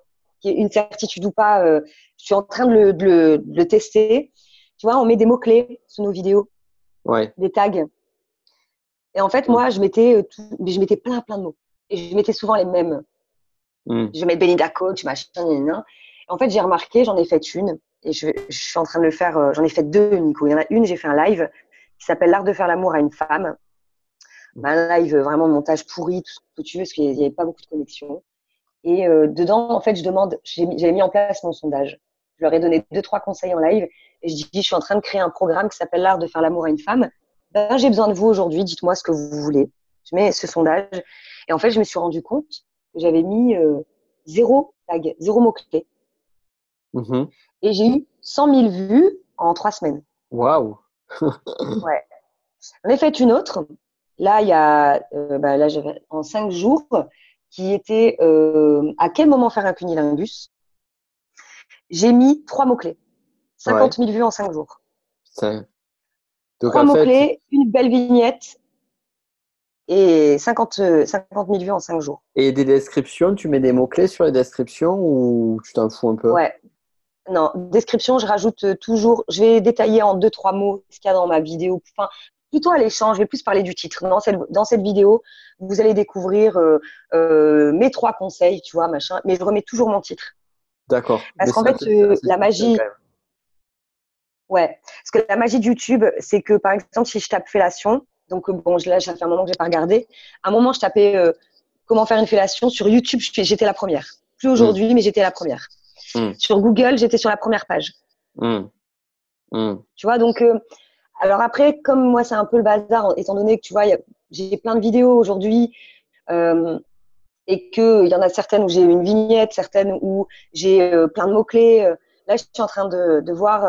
une certitude ou pas, euh, je suis en train de le, de, le, tester. Tu vois, on met des mots-clés sous nos vidéos, ouais. des tags. Et en fait, moi, je mettais, euh, tout, je mettais plein, plein de mots. Et je mettais souvent les mêmes. Mm. Je mets Belinda Coach, machin, En fait, j'ai remarqué, j'en ai fait une. Et je, je, suis en train de le faire, j'en ai fait deux, Nico. Il y en a une, j'ai fait un live qui s'appelle L'art de faire l'amour à une femme un live vraiment montage pourri, tout ce que tu veux, parce qu'il n'y avait pas beaucoup de connexion. Et euh, dedans, en fait, je demande, j'avais mis en place mon sondage. Je leur ai donné deux, trois conseils en live et je dis, je suis en train de créer un programme qui s'appelle l'art de faire l'amour à une femme. Ben, j'ai besoin de vous aujourd'hui, dites-moi ce que vous voulez. Je mets ce sondage et en fait, je me suis rendu compte que j'avais mis euh, zéro tag, zéro mot-clé. Mm-hmm. Et j'ai eu 100 000 vues en trois semaines. Waouh! ouais. J'en ai fait une autre Là, il y a, euh, bah, là, en cinq jours, qui était euh, à quel moment faire un cunilingus? J'ai mis trois mots-clés. 50 000 vues en cinq jours. trois mots-clés, une belle vignette et 50, 50 000 vues en cinq jours. Et des descriptions, tu mets des mots-clés sur les descriptions ou tu t'en fous un peu? Ouais. Non, description, je rajoute toujours, je vais détailler en deux, trois mots ce qu'il y a dans ma vidéo. Enfin, plutôt à l'échange. Je vais plus parler du titre. Dans cette, dans cette vidéo, vous allez découvrir euh, euh, mes trois conseils, tu vois, machin. Mais je remets toujours mon titre. D'accord. Parce qu'en fait, euh, la magie. Ouais. Parce que la magie de YouTube, c'est que par exemple, si je tape fellation, donc bon, là, ça fait un moment que j'ai pas regardé. À un moment, je tapais comment faire une fellation sur YouTube. J'étais la première. Plus aujourd'hui, hmm. mais j'étais la première. Hmm. Sur Google, j'étais sur la première page. Hmm. Tu vois, donc, euh, alors après, comme moi, c'est un peu le bazar, étant donné que tu vois, j'ai plein de vidéos aujourd'hui euh, et qu'il y en a certaines où j'ai une vignette, certaines où j'ai euh, plein de mots-clés. là, je suis en train de, de voir,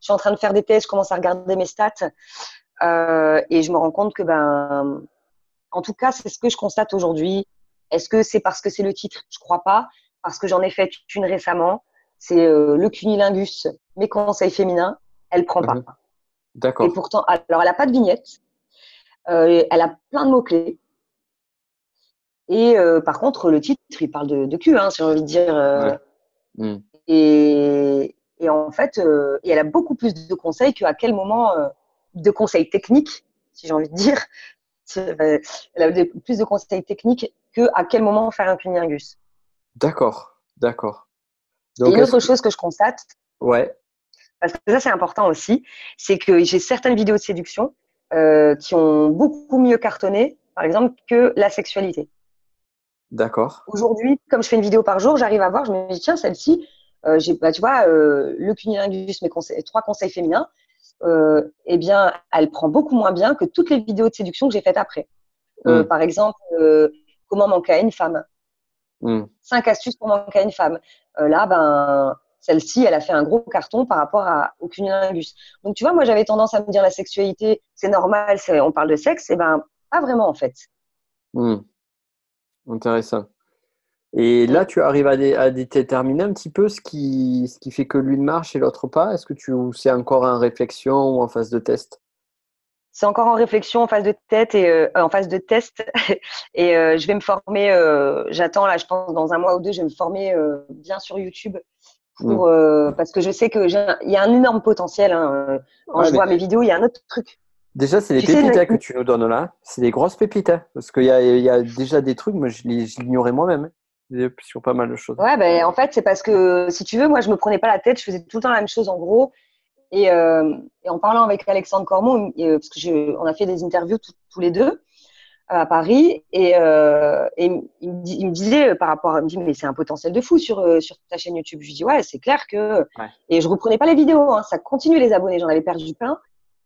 je suis en train de faire des tests, je commence à regarder mes stats et je me rends compte que, ben, en tout cas, c'est ce que je constate aujourd'hui. Est-ce que c'est parce que c'est le titre? Je crois pas, parce que j'en ai fait une récemment. C'est le cunilingus, mes conseils féminins elle prend pas. Mhm. D'accord. Et pourtant, alors elle a pas de vignette, euh, elle a plein de mots clés. Et euh, par contre, le titre, il parle de, de cul, hein, si j'ai envie de dire. Euh. Mhm. et, et, en fait, et elle a beaucoup plus de conseils qu'à quel moment, de conseils techniques, si j'ai envie de dire. Elle a plus de conseils techniques que à quel moment faire un cunilingus. D'accord, d'accord. Et une autre chose que je constate, ouais parce que ça c'est important aussi, c'est que j'ai certaines vidéos de séduction euh, qui ont beaucoup mieux cartonné, par exemple, que la sexualité. D'accord. Aujourd'hui, comme je fais une vidéo par jour, j'arrive à voir, je me dis tiens celle-ci, euh, j'ai, bah, tu vois, euh, le cunilingus, mes conseils, trois conseils féminins, euh, eh bien, elle prend beaucoup moins bien que toutes les vidéos de séduction que j'ai faites après. Euh, hmm. Par exemple, euh, comment manquer à une femme? Hmm. Cinq astuces pour manquer à une femme. là, ben, celle-ci, elle a fait un gros carton par rapport à, au cunilingus. Donc, tu vois, moi, j'avais tendance à me dire la sexualité, c'est normal, on parle de sexe. Et eh ben, pas vraiment, en fait. Hmm. Intéressant. Et là, tu arrives à, déterminer un petit peu ce qui, ce qui fait que l'une marche et l'autre pas Est-ce que tu c'est encore en réflexion ou en phase de test? C'est encore en réflexion, en phase de tête et euh, en phase de test. et euh, je vais me former. Euh, j'attends là, je pense dans un mois ou deux, je vais me former bien sur YouTube pour, mm. euh, parce que je sais qu'il y a un énorme potentiel. Hein. Quand je vois mes vidéos, il y a un autre truc. Déjà, c'est des pépites hein, que tu nous donnes là. C'est des grosses pépites. Hein, parce qu'il y, y a, déjà des trucs, moi, je l'ignorais moi-même sur pas mal de choses. Ouais, ben, en fait, c'est parce que si tu veux, moi, je me prenais pas la tête. Je faisais tout le temps la même chose en gros. Et, euh, et en parlant avec Alexandre Cormont, euh, parce que je, on a fait des interviews tous les deux, à Paris et, euh, et il, me il, me disait par rapport à, il me dit mais c'est un potentiel de fou sur euh, sur ta chaîne YouTube. Je lui dis ouais c'est clair que et je reprenais pas les vidéos, hein, ça continue les abonnés, j'en avais perdu plein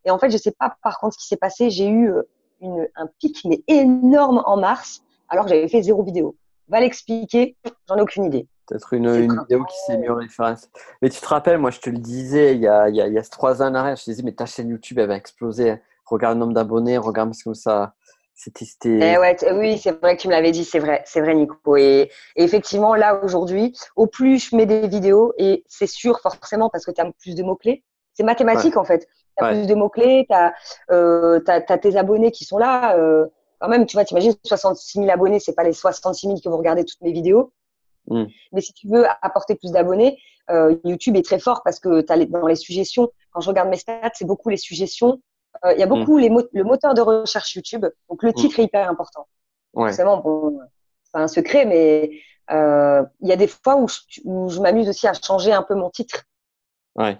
et en fait je sais pas par contre ce qui s'est passé, j'ai eu euh, une, un pic mais énorme en mars alors que j'avais fait zéro vidéo. Va l'expliquer, j'en ai aucune idée. Peut-être une, une vidéo qui s'est mise en référence. Mais tu te rappelles, moi je te le disais il y a, il y a, il y a trois ans en arrière, je te disais mais ta chaîne YouTube elle va exploser. Regarde le nombre d'abonnés, regarde ce que ça c'était. Eh ouais, oui, c'est vrai que tu me l'avais dit, c'est vrai, c'est vrai, Nico. Et, effectivement, là aujourd'hui, au plus je mets des vidéos, et c'est sûr forcément parce que tu as plus de mots clés. C'est mathématique en fait. Tu as plus de mots clés, tu as, euh, tes abonnés qui sont là. Euh, quand même, tu vois, t'imagines 66 000 abonnés, c'est pas les 66 000 que vous regardez toutes mes vidéos. Hmm. Mais si tu veux apporter plus d'abonnés, euh, YouTube est très fort parce que as les, dans les suggestions, quand je regarde mes stats, c'est beaucoup les suggestions euh, il y a beaucoup mm. les le moteur de recherche YouTube. Donc, le mm. titre est hyper important. Ouais. Forcément, bon, c'est pas un secret, mais euh, il y a des fois où je, où je m'amuse aussi à changer un peu mon titre. Ouais.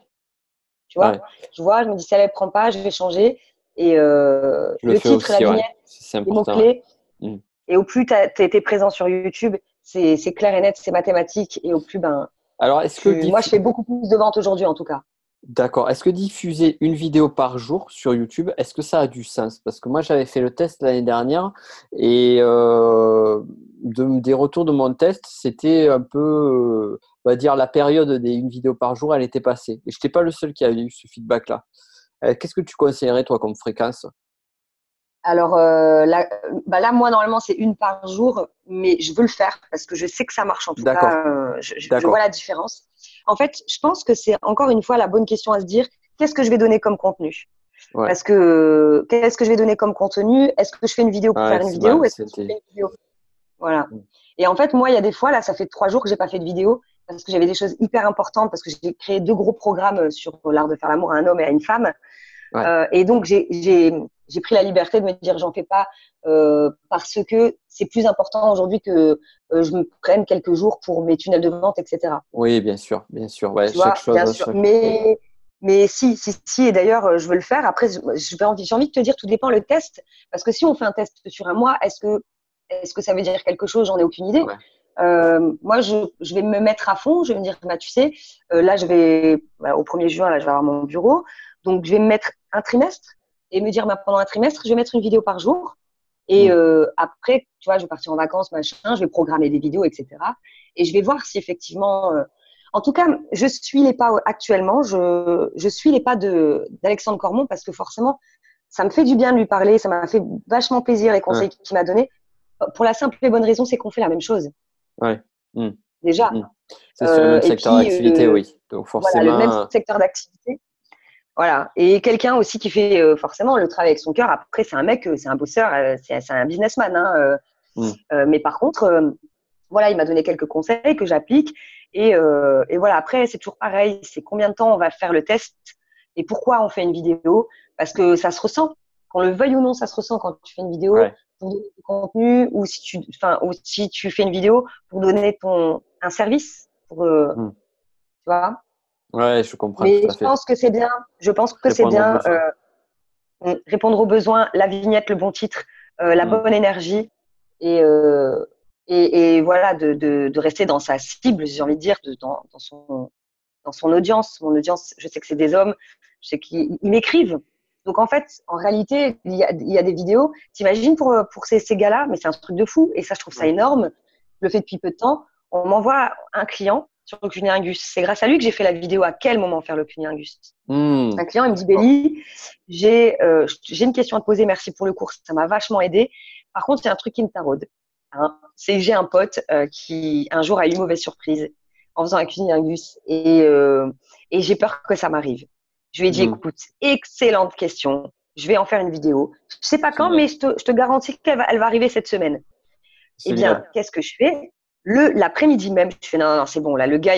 Tu vois, je vois, je me dis, si elle ne prend pas, je vais changer. Et euh, le, titre, la vignette, les mots-clés. Mm. Et au plus tu été présent sur YouTube, c'est clair et net, c'est mathématique. Et au plus, ben. Alors, est-ce que. Moi, je fais beaucoup plus de ventes aujourd'hui, en tout cas. D'accord. Est-ce que diffuser une vidéo par jour sur YouTube, est-ce que ça a du sens? Parce que moi, j'avais fait le test l'année dernière et euh, des retours de mon test, c'était un peu, euh, on va dire, la période des une vidéo par jour, elle était passée. Et je n'étais pas le seul qui avait eu ce feedback-là. Euh, qu'est-ce que tu conseillerais, toi, comme fréquence? Alors là, bah là, moi, normalement, c'est une par jour, mais je veux le faire parce que je sais que ça marche en tout cas. je vois la différence. En fait, je pense que c'est encore une fois la bonne question à se dire qu'est-ce que je vais donner comme contenu? Parce que qu'est-ce que je vais donner comme contenu? Est-ce que je fais une vidéo pour faire une vidéo? Est-ce que je fais une vidéo? Voilà. Mm. Et en fait, moi, il y a des fois, là, ça fait trois jours que j'ai pas fait de vidéo parce que j'avais des choses hyper importantes, parce que j'ai créé deux gros programmes sur l'art de faire l'amour à un homme et à une femme. Euh, et donc, j'ai pris la liberté de me dire, j'en fais pas euh, parce que c'est plus important aujourd'hui que euh, je me prenne quelques jours pour mes tunnels de vente, etc. Oui, bien sûr, bien sûr. Ouais, chaque chose, bien sûr. Mais, mais si, si, si, et d'ailleurs, je veux le faire. Après, j'ai envie, envie de te dire, tout dépend le test. Parce que si on fait un test sur un mois, est-ce que, est -ce que ça veut dire quelque chose? J'en ai aucune idée. Euh, moi, je, je, vais me mettre à fond. Je vais me dire, bah, tu sais, euh, là, je vais, bah, au 1er juin, là, je vais avoir mon bureau. Donc, je vais me mettre un trimestre et me dire, bah, pendant un trimestre, je vais mettre une vidéo par jour. Et mmh. euh, après, tu vois, je vais partir en vacances, machin, je vais programmer des vidéos, etc. Et je vais voir si effectivement. En tout cas, je suis les pas actuellement. Je, je suis les pas d'Alexandre Cormon parce que forcément, ça me fait du bien de lui parler. Ça m'a fait vachement plaisir les conseils qu'il m'a donnés. Pour la simple et bonne raison, c'est qu'on fait la même chose. Ouais. Mmh. Déjà. Mmh. C'est sur le même euh, secteur d'activité, euh, oui. Donc forcément. Voilà, le même secteur d'activité. Voilà. Et quelqu'un aussi qui fait euh, forcément le travail avec son cœur. Après, c'est un mec, c'est un bosseur, c'est un businessman. Hein, mmh. mais par contre, voilà, il m'a donné quelques conseils que j'applique. Et, et, voilà, après, c'est toujours pareil. C'est combien de temps on va faire le test et pourquoi on fait une vidéo? Parce que ça se ressent. Qu'on le veuille ou non, ça se ressent quand tu fais une vidéo pour donner du contenu ou si tu, enfin, ou si tu fais une vidéo pour donner ton un service pour, euh, hmm. tu vois? Ouais, je comprends. Mais je pense que c'est bien. Je pense que c'est bien euh, répondre aux besoins, la vignette, le bon titre, euh, la hmm. bonne énergie et, et, et voilà de, de, de, rester dans sa cible, j'ai envie de dire, de, dans, dans son dans son audience. Mon audience, je sais que c'est des hommes, je sais qu'ils m'écrivent. Donc en fait, en réalité, il y a, il y a des vidéos. T'imagines pour pour ces, ces gars-là, mais c'est un truc de fou. Et ça, je trouve ça énorme. Je le fais depuis peu de temps. On m'envoie un client sur le cunilingus. C'est grâce à lui que j'ai fait la vidéo. À quel moment faire le cunilingus mmh. Un client, il me dit Béli, j'ai euh, j'ai une question à te poser. Merci pour le cours, ça m'a vachement aidé. Par contre, a un truc qui me taraude. Hein. C'est j'ai un pote euh, qui un jour a eu une mauvaise surprise en faisant un cunilingus et euh, et j'ai peur que ça m'arrive. Je lui ai dit, mm. écoute, excellente question. Je vais en faire une vidéo. Je sais pas quand, mais je te, je te garantis qu'elle va, elle va arriver cette semaine. Eh bien, qu'est-ce que je fais? Le l'après-midi même, je fais non, non, c'est bon. Là, le gars,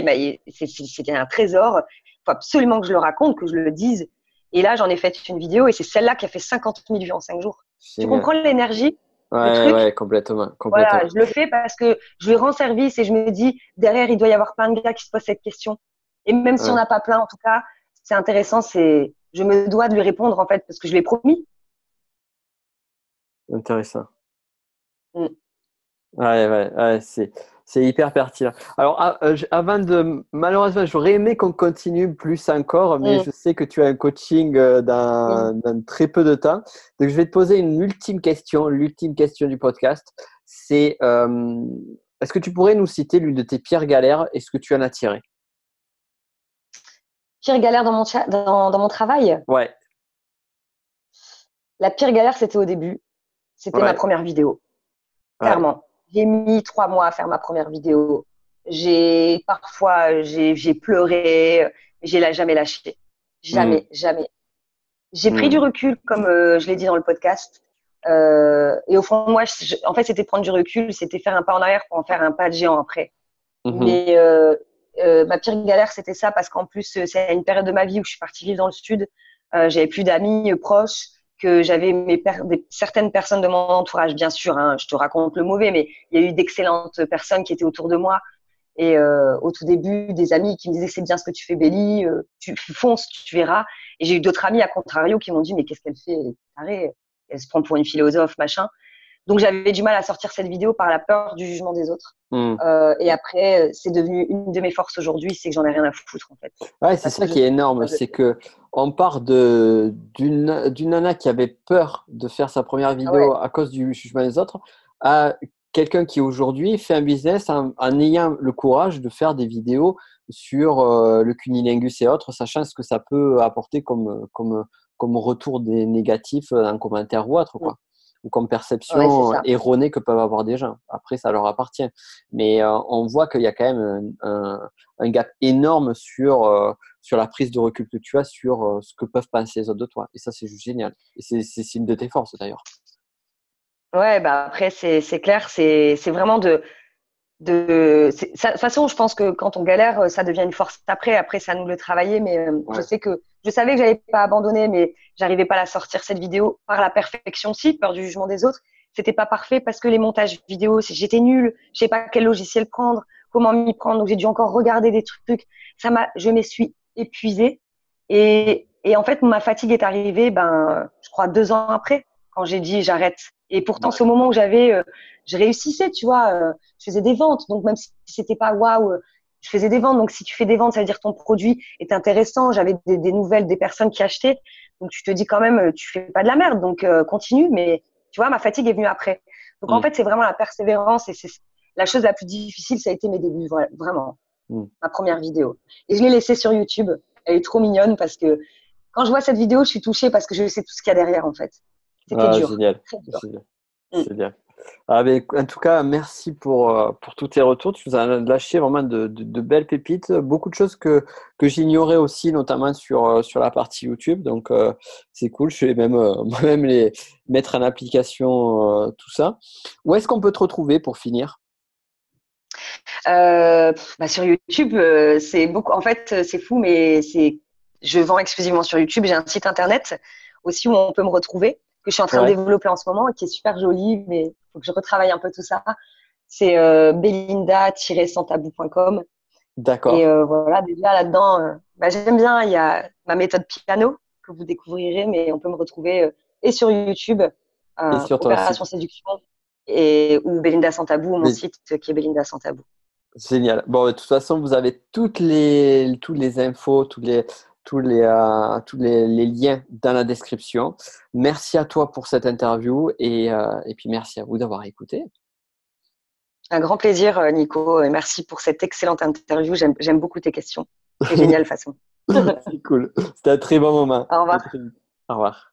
c'était un trésor. Il faut absolument que je le raconte, que je le dise. Et là, j'en ai fait une vidéo et c'est celle-là qui a fait 50 000 vues en 5 jours. Tu comprends l'énergie Ouais, ouais, complètement, complètement. Voilà, je le fais parce que je lui rends service et je me dis, derrière, il doit y avoir plein de gars qui se posent cette question. Et même si on n'a pas plein, en tout cas, c'est intéressant, c'est je me dois de lui répondre en fait parce que je l'ai promis. Intéressant. Mm. Ouais, ouais, ouais c'est, c'est hyper pertinent. Alors, ah, euh, avant de. Malheureusement, j'aurais aimé qu'on continue plus encore, mais mm. je sais que tu as un coaching euh, dans, mm. dans, très peu de temps. Donc, je vais te poser une ultime question, l'ultime question du podcast. C'est euh, est-ce que tu pourrais nous citer l'une de tes pires galères et ce que tu en as tiré? Pire galère dans mon, dans, dans mon travail Ouais. La pire galère, c'était au début. C'était ma première vidéo. Clairement. J'ai mis trois mois à faire ma première vidéo. J'ai parfois j'ai pleuré, mais l'ai jamais lâché. Jamais, hmm. jamais. J'ai pris hmm. du recul, comme euh, je l'ai dit dans le podcast. Euh, et au fond, moi, en fait, c'était prendre du recul, c'était faire un pas en arrière pour en faire un pas de géant après. Mhm. Mais euh, euh, ma pire galère, c'était ça parce qu'en plus, euh, c'est une période de ma vie où je suis partie vivre dans le sud. Euh, j'avais plus d'amis proches, que j'avais mes certaines personnes de mon entourage, bien sûr. Hein, je te raconte le mauvais, mais il y a eu d'excellentes personnes qui étaient autour de moi. Et au tout début, des amis qui me disaient c'est bien ce que tu fais, Béli, tu fonces, tu verras. Et j'ai eu d'autres amis à contrario qui m'ont dit mais qu'est-ce qu'elle fait Elle elle se prend pour une philosophe, machin. Donc j'avais du mal à sortir cette vidéo par la peur du jugement des autres. Hmm. Euh, et après, c'est devenu une de mes forces aujourd'hui, c'est que j'en ai rien à foutre en fait. Ouais, c'est ça qui est énorme, c'est que on part de d'une d'une nana qui avait peur de faire sa première vidéo à cause du jugement des autres à quelqu'un qui aujourd'hui fait un business en, ayant le courage de faire des vidéos sur euh, le cunilingus et autres, sachant ce que ça peut apporter comme comme comme retour des négatifs, un commentaire ou autre quoi ou comme perception erronée que peuvent avoir des gens. Après, ça leur appartient. Mais euh, on voit qu'il y a quand même un, un, gap énorme sur, euh, sur la prise de recul que tu as sur euh, ce que peuvent penser les autres de toi. Et ça, c'est juste génial. Et c'est une de tes forces d'ailleurs. Ouais, bah après, c'est clair, c'est vraiment de. De, toute façon, je pense que quand on galère, ça devient une force après. Après, ça nous le travailler. Mais je sais que je savais que j'allais pas abandonner, mais j'arrivais pas à la sortir cette vidéo par la perfection, si peur du jugement des autres. C'était pas parfait parce que les montages vidéo, j'étais nulle, je sais pas quel logiciel prendre, comment m'y prendre, donc j'ai dû encore regarder des trucs. Ça m'a, je me suis épuisée et, et en fait ma fatigue est arrivée, ben, je crois deux ans après, quand j'ai dit j'arrête. Et pourtant, c'est au moment où j'avais, euh, je réussissais, tu vois, euh, je faisais des ventes. Donc même si c'était pas waouh, je faisais des ventes. Donc si tu fais des ventes, ça veut dire que ton produit est intéressant. J'avais des, des, nouvelles des personnes qui achetaient. Donc tu te dis quand même, tu fais pas de la merde. Donc continue. Mais tu vois, ma fatigue est venue après. Donc en mm. fait, c'est vraiment la persévérance et c'est la chose la plus difficile, ça a été mes débuts, vraiment. Mm. Ma première vidéo. Et je l'ai laissée sur YouTube. Elle est trop mignonne parce que quand je vois cette vidéo, je suis touchée parce que je sais tout ce qu'il y a derrière en fait. C'était ah, dur. Génial. Génial. Mm. Ah, en tout cas, merci pour, euh, pour tous tes retours. Tu nous as lâché vraiment de, de, belles pépites, beaucoup de choses que, que j'ignorais aussi, notamment sur, euh, sur la partie YouTube. Donc, euh, c'est cool. Je vais même moi-même les mettre en application tout ça. Où est-ce qu'on peut te retrouver pour finir? Bah, Sur YouTube, c'est beaucoup. En fait, c'est fou, mais c'est je vends exclusivement sur YouTube. J'ai un site internet aussi où on peut me retrouver que je suis en train de développer en ce moment et qui est super joli, mais il faut que je retravaille un peu tout ça. C'est euh, belinda-santabou.com. D'accord. Et euh, voilà, déjà là-dedans, euh, bah, j'aime bien, il y a ma méthode piano que vous découvrirez, mais on peut me retrouver et sur YouTube, et sur Opération Séduction, et, ou Belinda Santabou, mon site qui est Belinda Santabou. Génial. Bon, de toute façon, vous avez toutes les, toutes les infos, toutes les, tous les, euh, tous les, liens dans la description. Merci à toi pour cette interview et, euh, et puis merci à vous d'avoir écouté. Un grand plaisir, euh, Nico, et merci pour cette excellente interview. J'aime beaucoup tes questions. C'est génial, façon. C'est cool. C'était un très bon moment. Au revoir. Au revoir.